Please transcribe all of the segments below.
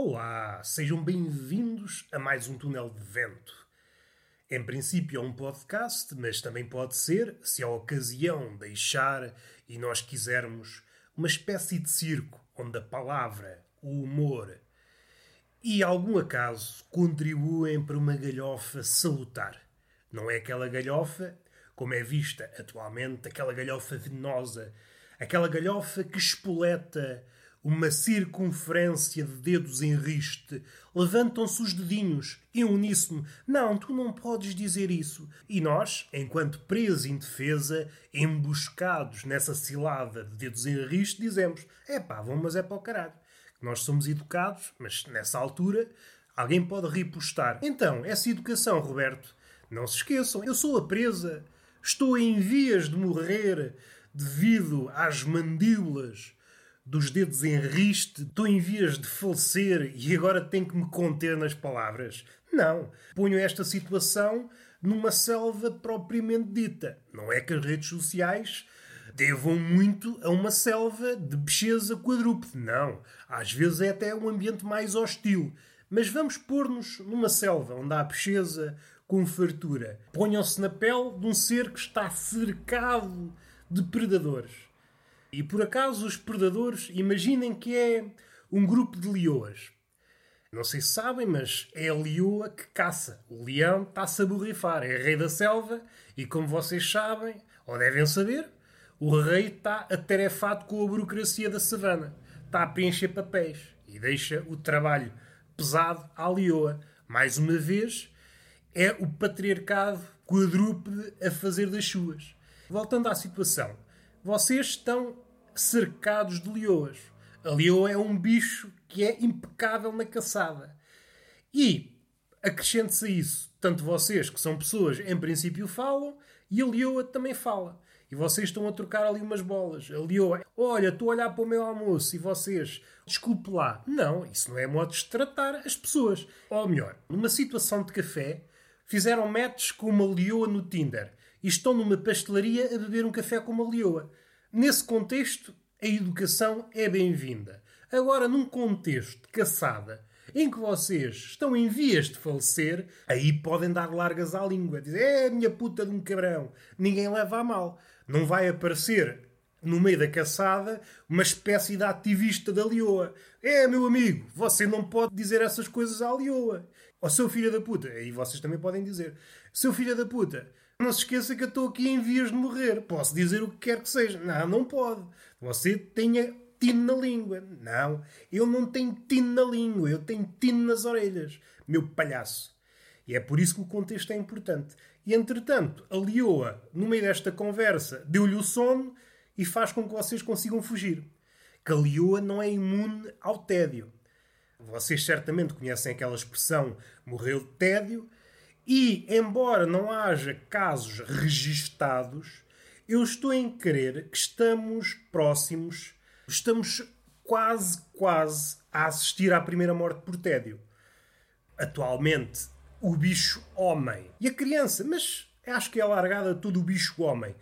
Olá, sejam bem-vindos a mais um túnel de vento. Em princípio é um podcast, mas também pode ser, se a ocasião deixar e nós quisermos, uma espécie de circo onde a palavra, o humor e algum acaso contribuem para uma galhofa salutar. Não é aquela galhofa, como é vista atualmente, aquela galhofa venenosa, aquela galhofa que espoleta uma circunferência de dedos em riste. Levantam-se os dedinhos, em uníssono. Não, tu não podes dizer isso. E nós, enquanto presos em defesa, emboscados nessa cilada de dedos em riste, dizemos: é pá, vão, mas é para o caralho. Nós somos educados, mas nessa altura alguém pode ripostar. Então, essa educação, Roberto, não se esqueçam, eu sou a presa. Estou em vias de morrer devido às mandíbulas dos dedos em riste, estou em vias de falecer e agora tenho que me conter nas palavras. Não. Ponho esta situação numa selva propriamente dita. Não é que as redes sociais devam muito a uma selva de bicheza quadrúpede. Não. Às vezes é até um ambiente mais hostil. Mas vamos pôr-nos numa selva onde há bicheza com fartura. Ponham-se na pele de um ser que está cercado de predadores. E por acaso os predadores, imaginem que é um grupo de leoas. Não sei se sabem, mas é a leoa que caça. O leão está-se a borrifar. É rei da selva e, como vocês sabem, ou devem saber, o rei está atarefado com a burocracia da savana. Está a preencher papéis e deixa o trabalho pesado à leoa. Mais uma vez, é o patriarcado quadrúpede a fazer das suas. Voltando à situação. Vocês estão cercados de leoas. A leoa é um bicho que é impecável na caçada. E acrescente-se a isso, tanto vocês, que são pessoas, em princípio falam, e a leoa também fala. E vocês estão a trocar ali umas bolas. A leoa, olha, estou a olhar para o meu almoço e vocês, desculpe lá. Não, isso não é modo de tratar as pessoas. Ou melhor, numa situação de café, fizeram matches com uma leoa no Tinder e estão numa pastelaria a beber um café com uma leoa. Nesse contexto, a educação é bem-vinda. Agora, num contexto de caçada, em que vocês estão em vias de falecer, aí podem dar largas à língua. Dizer, é minha puta de um cabrão. Ninguém leva a mal. Não vai aparecer no meio da caçada uma espécie de ativista da leoa. É, meu amigo, você não pode dizer essas coisas à leoa. Ou seu filho da puta. E vocês também podem dizer. Seu filho da puta, não se esqueça que eu estou aqui em vias de morrer. Posso dizer o que quer que seja. Não, não pode. Você tenha tino na língua. Não, eu não tenho tino na língua. Eu tenho tino nas orelhas. Meu palhaço. E é por isso que o contexto é importante. E entretanto, a Leoa, no meio desta conversa, deu-lhe o sono e faz com que vocês consigam fugir. Que a Leoa não é imune ao tédio. Vocês certamente conhecem aquela expressão morreu de tédio e, embora não haja casos registados, eu estou em crer que estamos próximos, estamos quase, quase a assistir à primeira morte por tédio. Atualmente, o bicho homem e a criança, mas acho que é largada todo o bicho homem.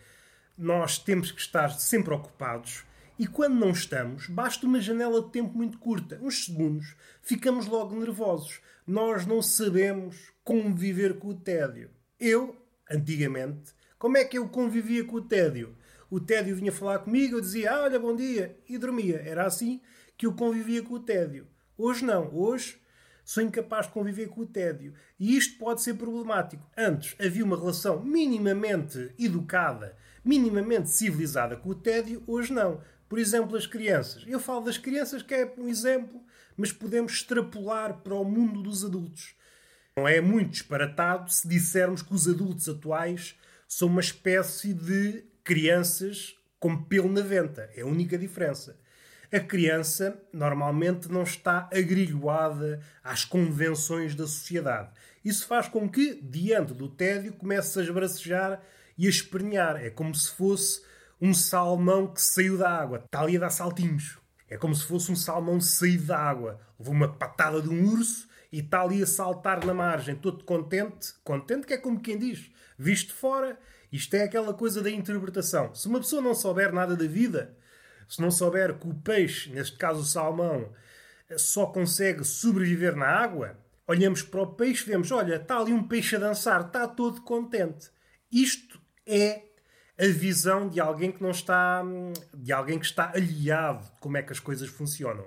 Nós temos que estar sempre ocupados e quando não estamos, basta uma janela de tempo muito curta, uns segundos, ficamos logo nervosos. Nós não sabemos conviver com o tédio. Eu, antigamente, como é que eu convivia com o tédio? O tédio vinha falar comigo, eu dizia, ah, olha, bom dia, e dormia. Era assim que eu convivia com o tédio. Hoje não. Hoje sou incapaz de conviver com o tédio. E isto pode ser problemático. Antes havia uma relação minimamente educada, minimamente civilizada com o tédio, hoje não. Por exemplo, as crianças. Eu falo das crianças que é um exemplo, mas podemos extrapolar para o mundo dos adultos. Não é muito disparatado se dissermos que os adultos atuais são uma espécie de crianças com pelo na venta. É a única diferença. A criança normalmente não está agrilhoada às convenções da sociedade. Isso faz com que, diante do tédio, comece a esbracejar e a espernear. É como se fosse um salmão que saiu da água. Está ali a dar saltinhos. É como se fosse um salmão saído da água. Levou uma patada de um urso e está ali a saltar na margem, todo contente. Contente que é como quem diz, visto fora. Isto é aquela coisa da interpretação. Se uma pessoa não souber nada da vida, se não souber que o peixe, neste caso o salmão, só consegue sobreviver na água, olhamos para o peixe e vemos: olha, está ali um peixe a dançar, está todo contente. Isto é a visão de alguém que não está. de alguém que está aliado de como é que as coisas funcionam.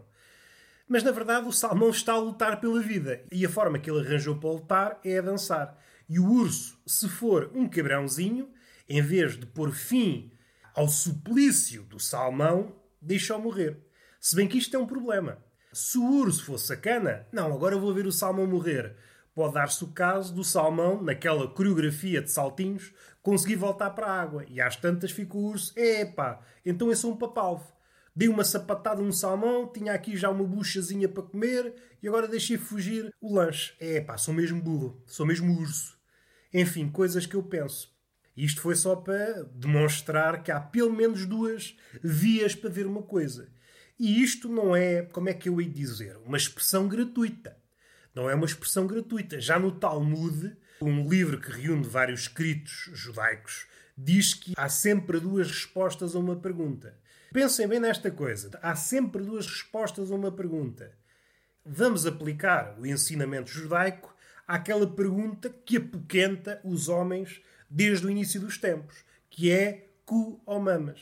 Mas na verdade o salmão está a lutar pela vida e a forma que ele arranjou para lutar é a dançar. E o urso, se for um cabrãozinho, em vez de pôr fim ao suplício do salmão, deixa-o morrer. Se bem que isto é um problema. Se o urso fosse sacana, não, agora vou ver o salmão morrer. Pode dar-se o caso do salmão, naquela coreografia de saltinhos, conseguir voltar para a água. E às tantas fica o urso, epá, então eu sou um papalvo. Dei uma sapatada no salmão, tinha aqui já uma buchazinha para comer e agora deixei fugir o lanche. É pá, sou mesmo burro, sou mesmo urso. Enfim, coisas que eu penso. Isto foi só para demonstrar que há pelo menos duas vias para ver uma coisa. E isto não é, como é que eu ia dizer, uma expressão gratuita. Não é uma expressão gratuita. Já no Talmud, um livro que reúne vários escritos judaicos, diz que há sempre duas respostas a uma pergunta. Pensem bem nesta coisa. Há sempre duas respostas a uma pergunta. Vamos aplicar o ensinamento judaico àquela pergunta que apoquenta os homens desde o início dos tempos, que é cu ou mamas.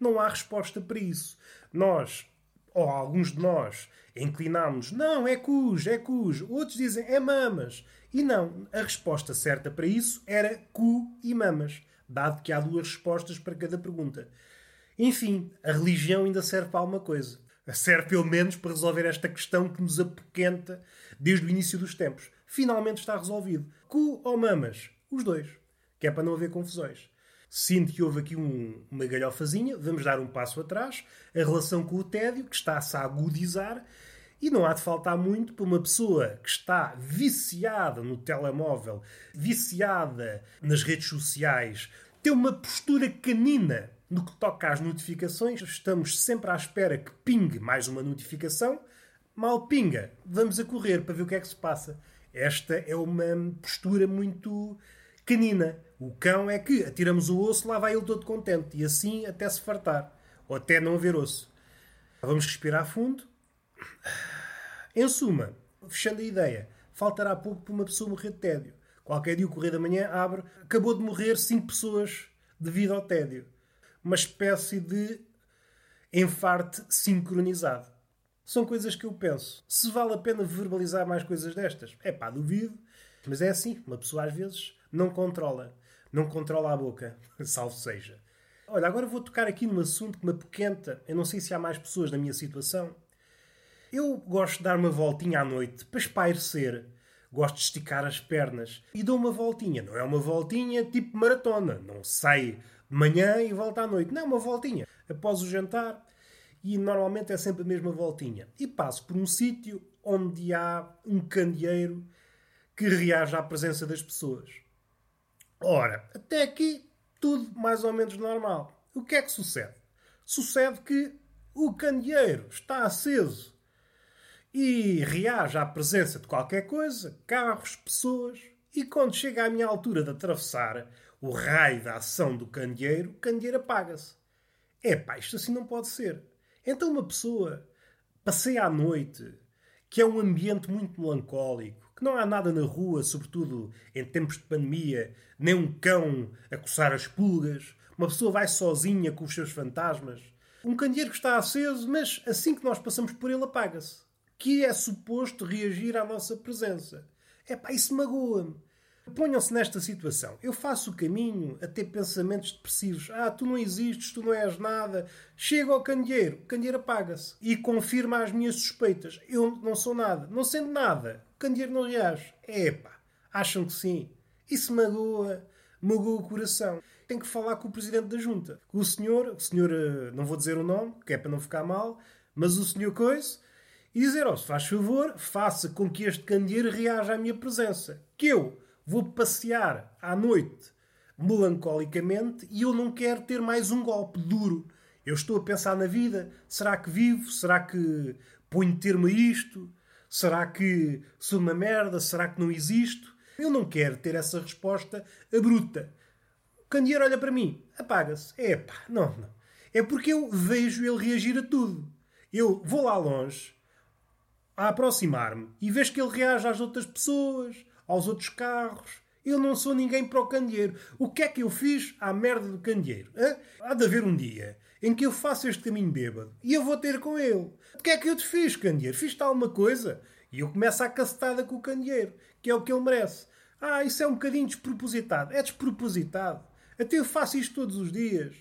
Não há resposta para isso. Nós, ou alguns de nós, inclinamos, não, é cus, é cus. Outros dizem, é mamas. E não, a resposta certa para isso era cu e mamas, dado que há duas respostas para cada pergunta. Enfim, a religião ainda serve para alguma coisa. Serve pelo menos para resolver esta questão que nos apoquenta desde o início dos tempos. Finalmente está resolvido. Cu ou mamas? Os dois. Que é para não haver confusões. Sinto que houve aqui um, uma galhofazinha, vamos dar um passo atrás. A relação com o tédio, que está-se a agudizar, e não há de faltar muito para uma pessoa que está viciada no telemóvel, viciada nas redes sociais, ter uma postura canina no que toca às notificações, estamos sempre à espera que pingue mais uma notificação. Mal pinga, vamos a correr para ver o que é que se passa. Esta é uma postura muito canina. O cão é que atiramos o osso, lá vai ele todo contente. E assim até se fartar. Ou até não haver osso. Vamos respirar fundo. Em suma, fechando a ideia, faltará pouco para uma pessoa morrer de tédio. Qualquer dia o Correio da Manhã abre, acabou de morrer 5 pessoas devido ao tédio uma espécie de enfarte sincronizado. São coisas que eu penso. Se vale a pena verbalizar mais coisas destas? É pá, duvido. Mas é assim, uma pessoa às vezes não controla. Não controla a boca, salvo seja. Olha, agora vou tocar aqui num assunto que me apoquenta. Eu não sei se há mais pessoas na minha situação. Eu gosto de dar uma voltinha à noite para espairecer. Gosto de esticar as pernas. E dou uma voltinha. Não é uma voltinha tipo maratona. Não sai de manhã e volta à noite. Não, uma voltinha. Após o jantar, e normalmente é sempre a mesma voltinha. E passo por um sítio onde há um candeeiro que reage à presença das pessoas. Ora, até aqui tudo mais ou menos normal. O que é que sucede? Sucede que o candeeiro está aceso e reage à presença de qualquer coisa, carros, pessoas, e quando chega à minha altura de atravessar o raio da ação do candeeiro, o candeeiro apaga-se. É pá, isto assim não pode ser. Então uma pessoa passeia à noite, que é um ambiente muito melancólico, que não há nada na rua, sobretudo em tempos de pandemia, nem um cão a coçar as pulgas, uma pessoa vai sozinha com os seus fantasmas. Um candeeiro que está aceso, mas assim que nós passamos por ele apaga-se. Que é suposto reagir à nossa presença. É pá, isso magoa-me. Ponham-se nesta situação. Eu faço o caminho a ter pensamentos depressivos. Ah, tu não existes, tu não és nada. Chego ao candeeiro, o candeeiro apaga-se e confirma as minhas suspeitas. Eu não sou nada. Não sendo nada, o candeeiro não reage. Epá, acham que sim. Isso magoa, magoa o coração. Tenho que falar com o presidente da junta. Com o senhor, o senhor, eh, não vou dizer o nome, que é para não ficar mal, mas o senhor Coisa, e dizer, oh, se faz favor, faça com que este candeeiro reaja à minha presença. Que eu vou passear à noite melancolicamente e eu não quero ter mais um golpe duro. Eu estou a pensar na vida: será que vivo? Será que ponho termo a isto? Será que sou uma merda? Será que não existo? Eu não quero ter essa resposta bruta. O candeeiro olha para mim, apaga-se. É pá, não, não. É porque eu vejo ele reagir a tudo. Eu vou lá longe, a aproximar-me e vejo que ele reage às outras pessoas, aos outros carros. Eu não sou ninguém para o candeeiro. O que é que eu fiz à merda do candeeiro? Hã? Há de haver um dia em que eu faço este caminho bêbado e eu vou ter com ele. O que é que eu te fiz, candeeiro? Fiz-te alguma coisa? E eu começo a cacetada com o candeeiro, que é o que ele merece. Ah, isso é um bocadinho despropositado. É despropositado. Até eu faço isto todos os dias.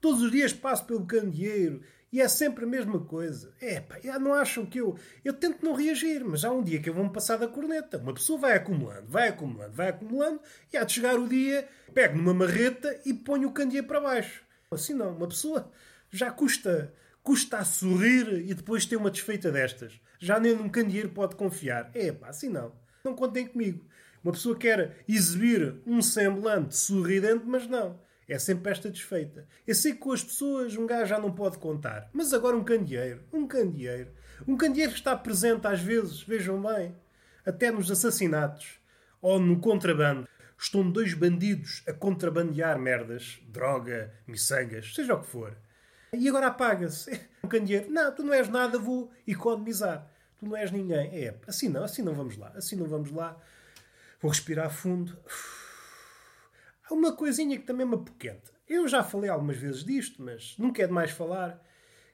Todos os dias passo pelo candeeiro e é sempre a mesma coisa. É, pá, não acham que eu. Eu tento não reagir, mas há um dia que eu vou me passar da corneta. Uma pessoa vai acumulando, vai acumulando, vai acumulando e há de chegar o dia, pego numa marreta e ponho o candeeiro para baixo. Assim não, uma pessoa já custa, custa a sorrir e depois ter uma desfeita destas. Já nem num candeeiro pode confiar. É, pá, assim não. Não contem comigo. Uma pessoa quer exibir um semblante sorridente, mas não. É sempre esta desfeita. Eu sei que com as pessoas um gajo já não pode contar. Mas agora um candeeiro. Um candeeiro. Um candeeiro que está presente às vezes, vejam bem, até nos assassinatos ou no contrabando. Estão dois bandidos a contrabandear merdas, droga, miçangas, seja o que for. E agora apaga-se. Um candeeiro. Não, tu não és nada, vou economizar. Tu não és ninguém. É, assim não, assim não vamos lá. Assim não vamos lá. Vou respirar fundo. Uma coisinha que também me apoquenta. Eu já falei algumas vezes disto, mas nunca é demais falar,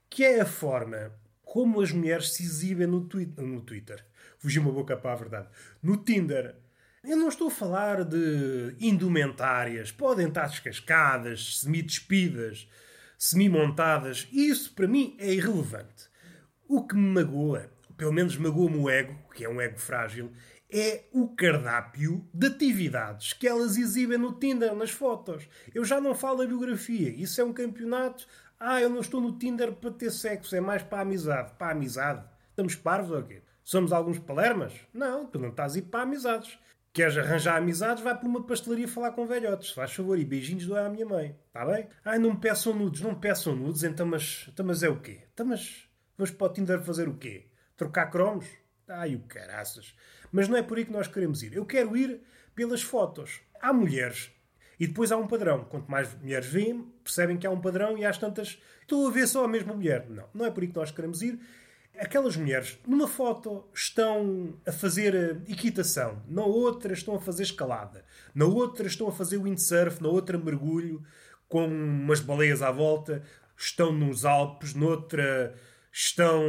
que é a forma como as mulheres se exibem no, twi no Twitter. Fugiu uma boca para a verdade. No Tinder. Eu não estou a falar de indumentárias. Podem estar descascadas, semi-despidas, semi-montadas. Isso, para mim, é irrelevante. O que me magoa, pelo menos magoa-me o ego, que é um ego frágil, é o cardápio de atividades que elas exibem no Tinder, nas fotos. Eu já não falo da biografia. Isso é um campeonato. Ah, eu não estou no Tinder para ter sexo, é mais para a amizade. Para a amizade? Estamos parvos ou quê? Somos alguns palermas? Não, tu não estás a ir para amizades. Queres arranjar amizades? Vai para uma pastelaria falar com velhotes. Faz favor e beijinhos do à minha mãe. Está bem? Ai, não me peçam nudes. Não me peçam nudes. Então mas, então, mas é o quê? Então, mas vamos para o Tinder fazer o quê? Trocar cromos? Ai, o caraças. Mas não é por aí que nós queremos ir. Eu quero ir pelas fotos. Há mulheres e depois há um padrão. Quanto mais mulheres veem, percebem que há um padrão e às tantas. Estou a ver só a mesma mulher. Não, não é por aí que nós queremos ir. Aquelas mulheres, numa foto, estão a fazer eh, equitação, na outra estão a fazer escalada, na outra estão a fazer windsurf, na outra mergulho com umas baleias à volta, estão nos Alpes, noutra estão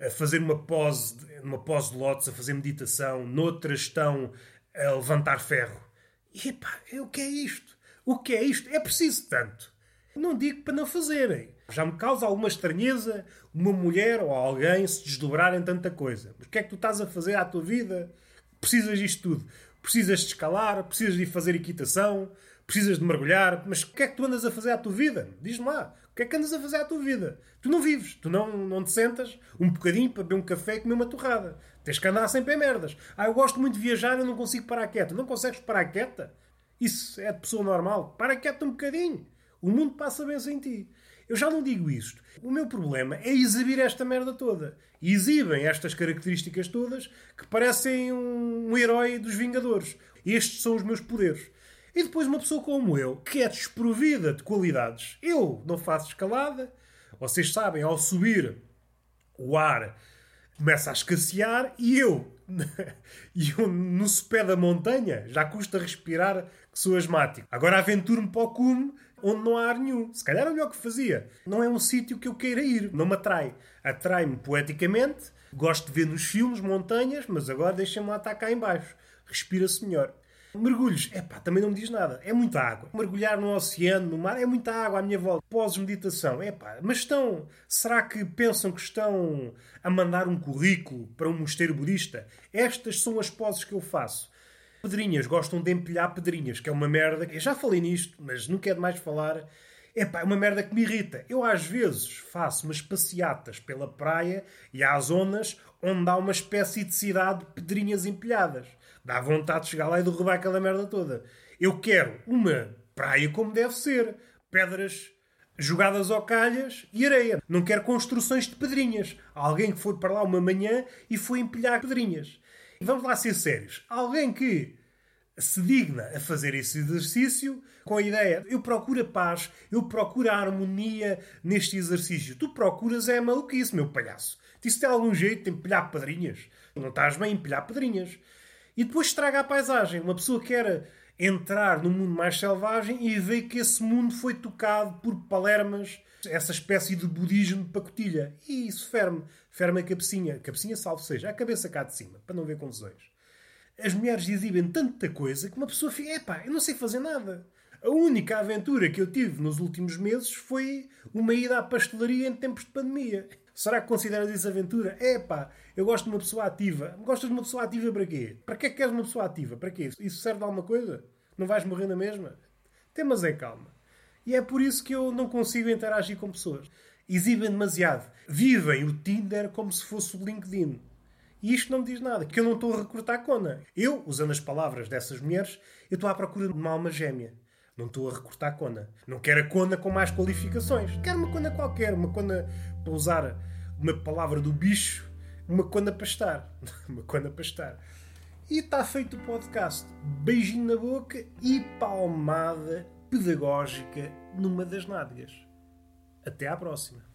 a fazer uma pose, uma pose de lótus, a fazer meditação, noutras estão a levantar ferro. E epá, o que é isto? O que é isto? É preciso tanto. Não digo para não fazerem. Já me causa alguma estranheza uma mulher ou alguém se desdobrar em tanta coisa. Mas o que é que tu estás a fazer à tua vida? Precisas disto tudo. Precisas de escalar, precisas de fazer equitação, precisas de mergulhar. Mas o que é que tu andas a fazer à tua vida? Diz-me lá. O que é que andas a fazer à tua vida? Tu não vives, tu não, não te sentas um bocadinho para beber um café e comer uma torrada. Tens que andar sempre em merdas. Ah, eu gosto muito de viajar, eu não consigo parar quieta. Não consegues parar quieta? Isso é de pessoa normal. Para quieta um bocadinho. O mundo passa bem sem ti. Eu já não digo isto. O meu problema é exibir esta merda toda. E exibem estas características todas que parecem um, um herói dos Vingadores. Estes são os meus poderes. E depois uma pessoa como eu, que é desprovida de qualidades. Eu não faço escalada. Vocês sabem, ao subir o ar começa a escassear e eu, e eu no sopé da montanha, já custa respirar que sou asmático. Agora aventuro-me para o cume onde não há ar nenhum. Se calhar é o melhor que fazia. Não é um sítio que eu queira ir. Não me atrai. Atrai-me poeticamente. Gosto de ver nos filmes montanhas, mas agora deixem-me lá estar cá em baixo. Respira-se melhor. Mergulhos, é pá, também não me diz nada. É muita água. Mergulhar no oceano, no mar, é muita água à minha volta. Pós-meditação, é pá. Mas estão. Será que pensam que estão a mandar um currículo para um mosteiro budista? Estas são as poses que eu faço. Pedrinhas, gostam de empilhar pedrinhas, que é uma merda. Eu já falei nisto, mas não quero mais falar. É pá, é uma merda que me irrita. Eu às vezes faço umas passeatas pela praia e há zonas onde há uma espécie de cidade de pedrinhas empilhadas. Dá vontade de chegar lá e derrubar aquela merda toda. Eu quero uma praia como deve ser. Pedras jogadas ao calhas e areia. Não quero construções de pedrinhas. Alguém que foi para lá uma manhã e foi empilhar pedrinhas. E vamos lá ser sérios. Alguém que se digna a fazer esse exercício com a ideia eu procuro a paz, eu procuro a harmonia neste exercício. Tu procuras é maluquice, meu palhaço. Isso tem algum jeito de empilhar pedrinhas? Não estás bem a empilhar pedrinhas. E depois estraga a paisagem. Uma pessoa quer entrar no mundo mais selvagem e vê que esse mundo foi tocado por palermas, essa espécie de budismo de pacotilha. E isso ferme. Ferme a cabecinha. A cabecinha, salvo seja. A cabeça cá de cima, para não ver confusões. As mulheres exibem tanta coisa que uma pessoa fica, epá, eu não sei fazer nada. A única aventura que eu tive nos últimos meses foi uma ida à pastelaria em tempos de pandemia. Será que consideras isso aventura? É pá, eu gosto de uma pessoa ativa. Gostas de uma pessoa ativa para quê? Para que é que queres uma pessoa ativa? Para quê? Isso serve de alguma coisa? Não vais morrer na mesma? Temas é calma. E é por isso que eu não consigo interagir com pessoas. Exibem demasiado. Vivem o Tinder como se fosse o LinkedIn. E isto não me diz nada, que eu não estou a recrutar cona. Eu, usando as palavras dessas mulheres, eu estou à procura de uma alma gêmea. Não estou a recrutar cona. Não quero a cona com mais qualificações. Quero uma cona qualquer, uma cona para usar uma palavra do bicho, uma quando para estar. uma quando para estar. E está feito o podcast. Beijinho na boca e palmada pedagógica numa das nádegas. Até à próxima.